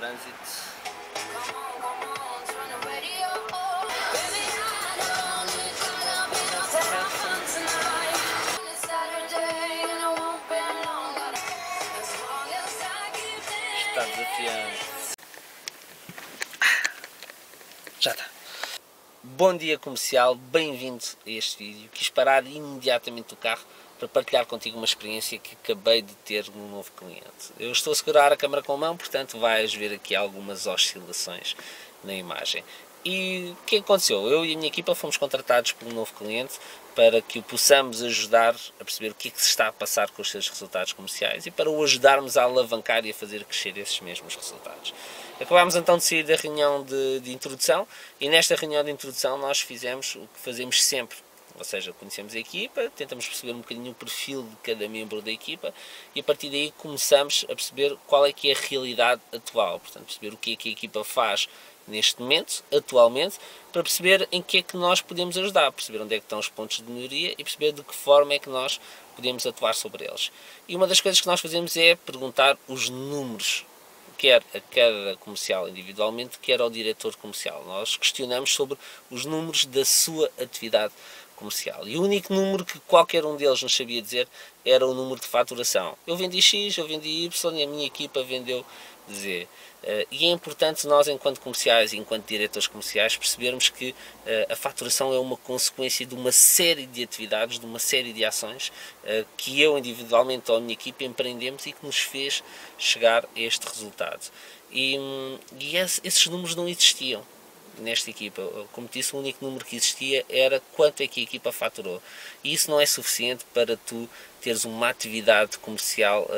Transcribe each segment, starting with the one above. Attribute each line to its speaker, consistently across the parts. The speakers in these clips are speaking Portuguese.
Speaker 1: trânsito. Está desafiante. Já está. Bom dia comercial, bem-vindo a este vídeo. Quis parar imediatamente o carro para partilhar contigo uma experiência que acabei de ter num novo cliente. Eu estou a segurar a câmera com a mão, portanto vais ver aqui algumas oscilações na imagem. E o que aconteceu? Eu e a minha equipa fomos contratados por um novo cliente para que o possamos ajudar a perceber o que é que se está a passar com os seus resultados comerciais e para o ajudarmos a alavancar e a fazer crescer esses mesmos resultados. Acabámos então de sair da reunião de, de introdução e nesta reunião de introdução nós fizemos o que fazemos sempre ou seja, conhecemos a equipa, tentamos perceber um bocadinho o perfil de cada membro da equipa e a partir daí começamos a perceber qual é que é a realidade atual, portanto perceber o que é que a equipa faz neste momento, atualmente, para perceber em que é que nós podemos ajudar, perceber onde é que estão os pontos de melhoria e perceber de que forma é que nós podemos atuar sobre eles. E uma das coisas que nós fazemos é perguntar os números quer a cada comercial individualmente, quer ao diretor comercial. Nós questionamos sobre os números da sua atividade. E o único número que qualquer um deles nos sabia dizer era o número de faturação. Eu vendi X, eu vendi Y e a minha equipa vendeu Z. Uh, e é importante nós, enquanto comerciais e enquanto diretores comerciais, percebermos que uh, a faturação é uma consequência de uma série de atividades, de uma série de ações uh, que eu individualmente ou a minha equipa empreendemos e que nos fez chegar a este resultado. E, um, e esse, esses números não existiam nesta equipa. Como disse, o único número que existia era quanto é que a equipa faturou. E isso não é suficiente para tu teres uma atividade comercial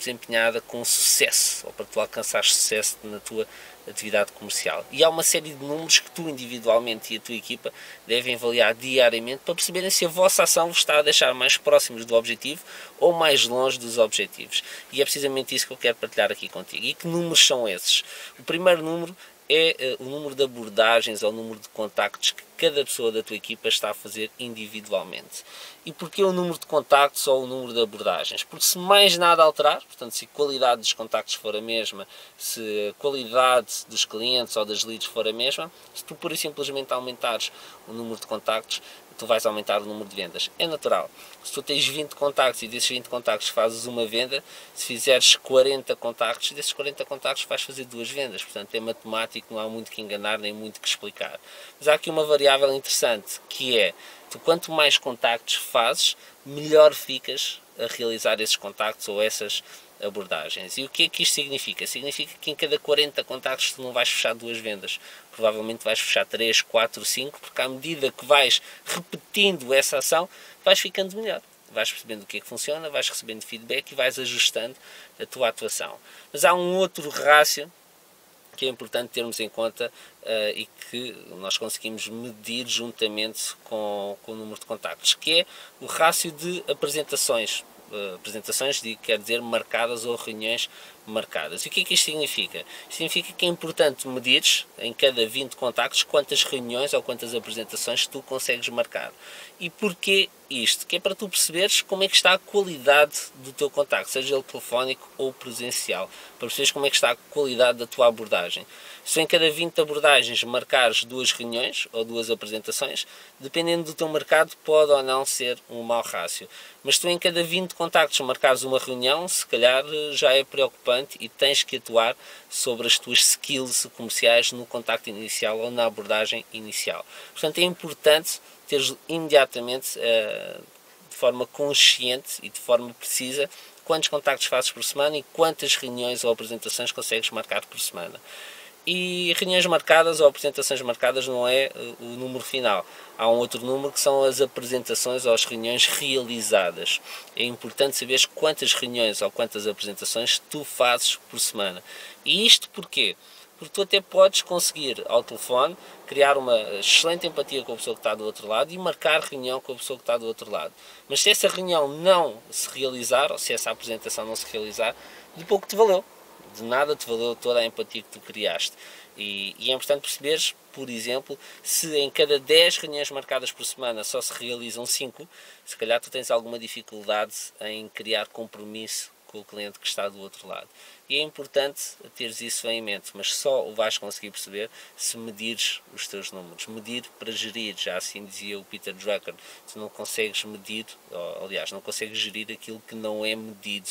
Speaker 1: desempenhada com sucesso, ou para tu alcançar sucesso na tua atividade comercial. E há uma série de números que tu individualmente e a tua equipa devem avaliar diariamente para perceberem se a vossa ação vos está a deixar mais próximos do objetivo ou mais longe dos objetivos. E é precisamente isso que eu quero partilhar aqui contigo. E que números são esses? O primeiro número é uh, o número de abordagens ou o número de contactos que cada pessoa da tua equipa está a fazer individualmente. E porquê o número de contactos ou o número de abordagens? Porque se mais nada alterar, portanto, se a qualidade dos contactos for a mesma, se a qualidade dos clientes ou das leads for a mesma, se tu pura e simplesmente aumentares o número de contactos, tu vais aumentar o número de vendas. É natural. Se tu tens 20 contactos e desses 20 contactos fazes uma venda, se fizeres 40 contactos, desses 40 contactos vais fazer duas vendas. Portanto, é matemático, não há muito que enganar nem muito que explicar. Mas há aqui uma variável interessante que é tu quanto mais contactos fazes, melhor ficas a realizar esses contactos ou essas abordagens. E o que é que isto significa? Significa que em cada 40 contactos tu não vais fechar duas vendas, provavelmente vais fechar 3, 4, 5, porque à medida que vais repetindo essa ação, vais ficando melhor. Vais percebendo o que é que funciona, vais recebendo feedback e vais ajustando a tua atuação. Mas há um outro rácio que é importante termos em conta uh, e que nós conseguimos medir juntamente com, com o número de contactos, que é o rácio de apresentações apresentações, de, quer dizer marcadas ou reuniões marcadas. E o que é que isto significa? Significa que é importante medir em cada 20 contactos quantas reuniões ou quantas apresentações tu consegues marcar. E porquê isto? Que é para tu perceberes como é que está a qualidade do teu contacto, seja ele telefónico ou presencial, para perceberes como é que está a qualidade da tua abordagem. Se em cada 20 abordagens marcares duas reuniões ou duas apresentações, dependendo do teu mercado, pode ou não ser um mau rácio. Mas tu em cada 20 contactos marcares uma reunião, se calhar já é preocupante e tens que atuar sobre as tuas skills comerciais no contacto inicial ou na abordagem inicial. Portanto, é importante teres imediatamente, uh, de forma consciente e de forma precisa, quantos contactos fazes por semana e quantas reuniões ou apresentações consegues marcar por semana. E reuniões marcadas ou apresentações marcadas não é uh, o número final. Há um outro número que são as apresentações ou as reuniões realizadas. É importante saber quantas reuniões ou quantas apresentações tu fazes por semana. E isto porquê? Porque tu até podes conseguir ao telefone criar uma excelente empatia com a pessoa que está do outro lado e marcar reunião com a pessoa que está do outro lado. Mas se essa reunião não se realizar, ou se essa apresentação não se realizar, de pouco te valeu de nada te valeu toda a empatia que tu criaste. E, e, é importante perceberes, por exemplo, se em cada 10 reuniões marcadas por semana só se realizam 5, se calhar tu tens alguma dificuldade em criar compromisso com o cliente que está do outro lado. E é importante teres isso em mente, mas só o vais conseguir perceber se medires os teus números. Medir para gerir, já assim dizia o Peter Drucker, tu não consegues medir, ou, aliás, não consegues gerir aquilo que não é medido.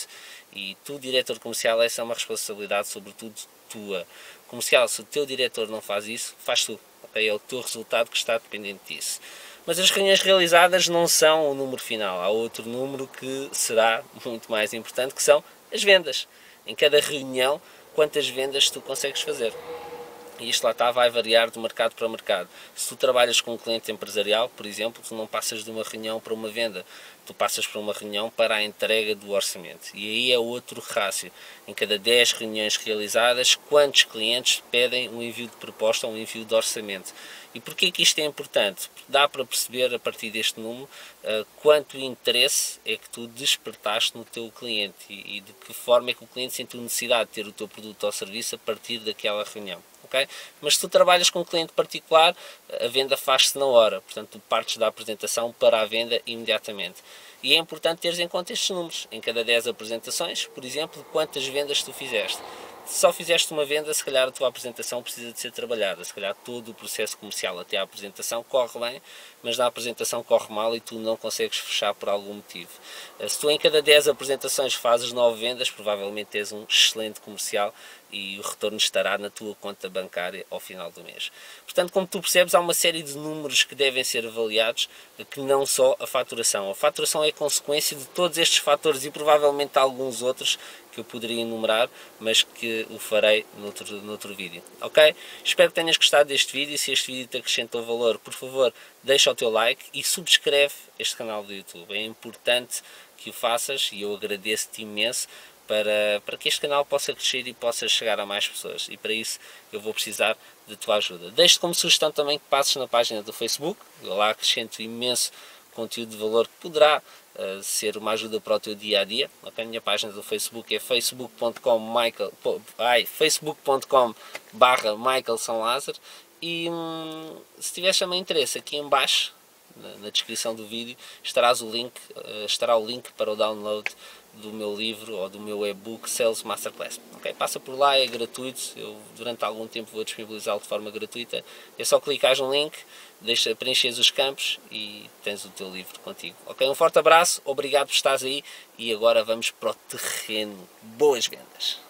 Speaker 1: E tu, diretor comercial, essa é uma responsabilidade sobretudo tua. Comercial, se o teu diretor não faz isso, faz tu. É o teu resultado que está dependente disso. Mas as reuniões realizadas não são o número final. Há outro número que será muito mais importante, que são as vendas. Em cada reunião, quantas vendas tu consegues fazer. E isto lá está, vai variar de mercado para mercado. Se tu trabalhas com um cliente empresarial, por exemplo, tu não passas de uma reunião para uma venda, tu passas para uma reunião para a entrega do orçamento. E aí é outro rácio. Em cada 10 reuniões realizadas, quantos clientes pedem um envio de proposta ou um envio de orçamento? E porquê que isto é importante? Porque dá para perceber a partir deste número uh, quanto interesse é que tu despertaste no teu cliente e, e de que forma é que o cliente sentiu necessidade de ter o teu produto ou serviço a partir daquela reunião. Okay? Mas se tu trabalhas com um cliente particular, a venda faz-se na hora, portanto tu partes da apresentação para a venda imediatamente. E é importante teres em conta estes números. Em cada 10 apresentações, por exemplo, quantas vendas tu fizeste se só fizeste uma venda, se calhar a tua apresentação precisa de ser trabalhada. Se calhar todo o processo comercial até a apresentação corre bem, mas na apresentação corre mal e tu não consegues fechar por algum motivo. Eh, se tu em cada 10 apresentações fazes 9 vendas, provavelmente tens um excelente comercial e o retorno estará na tua conta bancária ao final do mês. Portanto, como tu percebes, há uma série de números que devem ser avaliados, que não só a faturação. A faturação é consequência de todos estes fatores e provavelmente alguns outros que eu poderia enumerar, mas que o farei noutro, noutro vídeo. Ok? Espero que tenhas gostado deste vídeo. Se este vídeo te acrescentou valor, por favor, deixa o teu like e subscreve este canal do YouTube. É importante que o faças e eu agradeço-te imenso para, para que este canal possa crescer e possa chegar a mais pessoas. E para isso eu vou precisar de tua ajuda. Deixo como sugestão também que passes na página do Facebook, eu lá acrescento imenso conteúdo de valor que poderá uh, ser uma ajuda para o teu dia a dia. A minha página do Facebook é facebook.com Michael, facebook.com barra Michael São Lázaro e hum, se tiveres também interesse aqui em baixo na, na descrição do vídeo estarás o link, uh, estará o link para o download do meu livro ou do meu e-book Sales Masterclass. Okay? Passa por lá, é gratuito, eu durante algum tempo vou disponibilizá-lo de forma gratuita. É só clicar no link, deixa, preenches os campos e tens o teu livro contigo. Ok? Um forte abraço, obrigado por estares aí e agora vamos para o terreno. Boas vendas!